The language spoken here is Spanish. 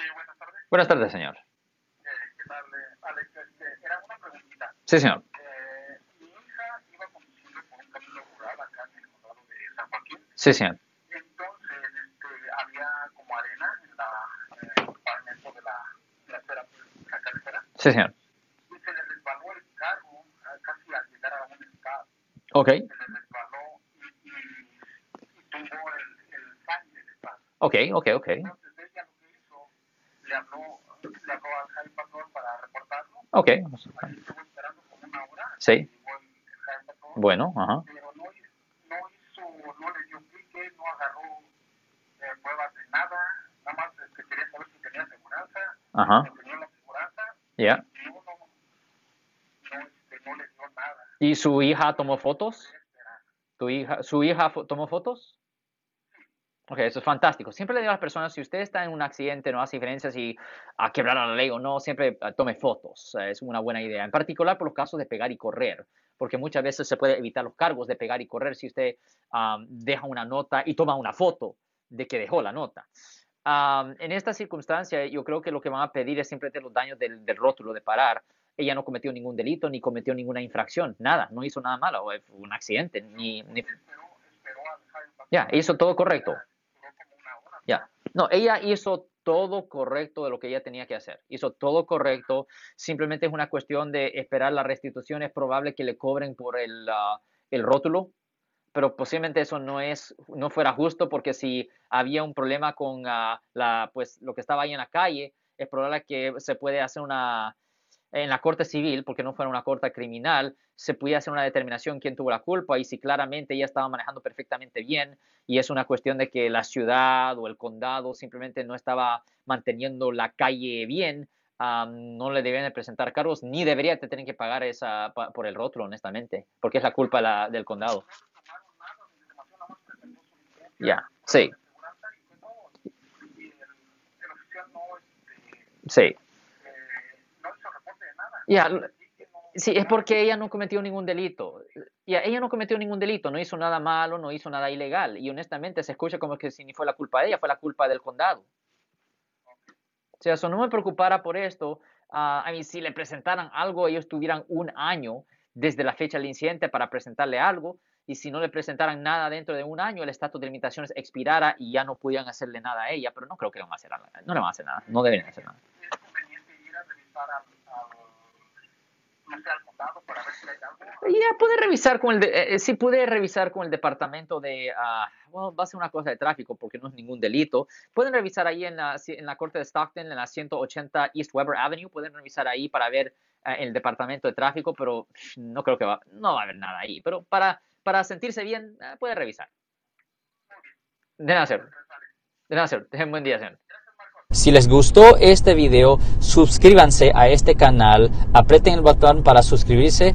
Sí, buenas tardes. Buenas tardes, señor. Eh, ¿Qué tal, eh, Alex? Este, era una preguntita. Sí, señor. Eh, mi hija iba conduciendo por un camino rural acá en el condado de San Joaquín. Sí, señor. Entonces, este, había como arena en la, el pavimento de la, de la pues, la carretera. Sí, señor. Y se le resbaló el carro casi al llegar a un estado. Ok. Se le resbaló y, y, y tumbó el, el fan del estado. Ok, ok, ok. Entonces, ella lo que hizo, le para reportarlo. Ok. Ahí estuvo esperando como una hora. Sí. El. Bueno, ajá. pero no, no hizo, no le dio pique, no agarró eh, pruebas de nada, nada más este, quería saber si tenía aseguranza, Ajá. si tenía la aseguranza, Ya. y no, no, no, este, no le dio nada. ¿Y su hija tomó fotos? ¿Tu hija, ¿Su hija tomó fotos? Ok, eso es fantástico. Siempre le digo a las personas, si usted está en un accidente, no hace diferencia si a quebrar la ley o no, siempre ah, tome fotos. Eh, es una buena idea. En particular por los casos de pegar y correr, porque muchas veces se puede evitar los cargos de pegar y correr si usted am, deja una nota y toma una foto de que dejó la nota. Am, en esta circunstancia, yo creo que lo que van a pedir es simplemente los daños del, del rótulo de parar. Ella no cometió ningún delito ni cometió ninguna infracción, nada, no hizo nada malo, eh, fue un accidente, ni, ni ya, hizo todo correcto. No, ella hizo todo correcto de lo que ella tenía que hacer. Hizo todo correcto. Simplemente es una cuestión de esperar la restitución. Es probable que le cobren por el, ah, el rótulo, pero posiblemente eso no es, no fuera justo porque si había un problema con ah, la, pues, lo que estaba ahí en la calle, es probable que se puede hacer una, en la corte civil, porque no fuera una corte criminal, se pudiera hacer una determinación quién tuvo la culpa y si claramente ella estaba manejando perfectamente bien y es una cuestión de que la ciudad o el condado simplemente no estaba manteniendo la calle bien, ah, no le debían de presentar cargos ni debería de tener que pagar esa pa- por el rótulo, honestamente, porque es la culpa la- del condado. Ya, sí, aseguranza y fue todo. Y el, el oficial no, este, sí. eh, no hizo no- Sí, es porque ella no cometió ningún delito. Ya, ella no cometió ningún delito, no hizo nada malo, no hizo nada ilegal. Y honestamente se escucha como que si ni fue la culpa de ella, fue la culpa del condado. O sea, eso no me preocupara por esto. ah, a mí, si le presentaran algo, ellos tuvieran un año desde la fecha del incidente para presentarle algo. Y si no le presentaran nada dentro de un año, el estatus de limitaciones expirara y ya no pudieran hacerle nada a ella. Pero no creo que le van a hacer nada. No le van a hacer nada. No deberían hacer nada. es conveniente ir a revisar al, al, no sé, al condado para ver si Ya puede revisar con el, de, eh, eh, sí puede revisar con el departamento de, ah, bueno, va a ser una cosa de tráfico porque no es ningún delito. Pueden revisar ahí en la, en la corte de Stockton, en la 180 East Weber Avenue, pueden revisar ahí para ver eh, el departamento de tráfico, pero no creo que va, no va a haber nada ahí. Pero para, para sentirse bien, eh, puede revisar. De nada, señor. De nada, señor. Tengan buen día, señor. Si les gustó este video, suscríbanse a este canal, aprieten el botón para suscribirse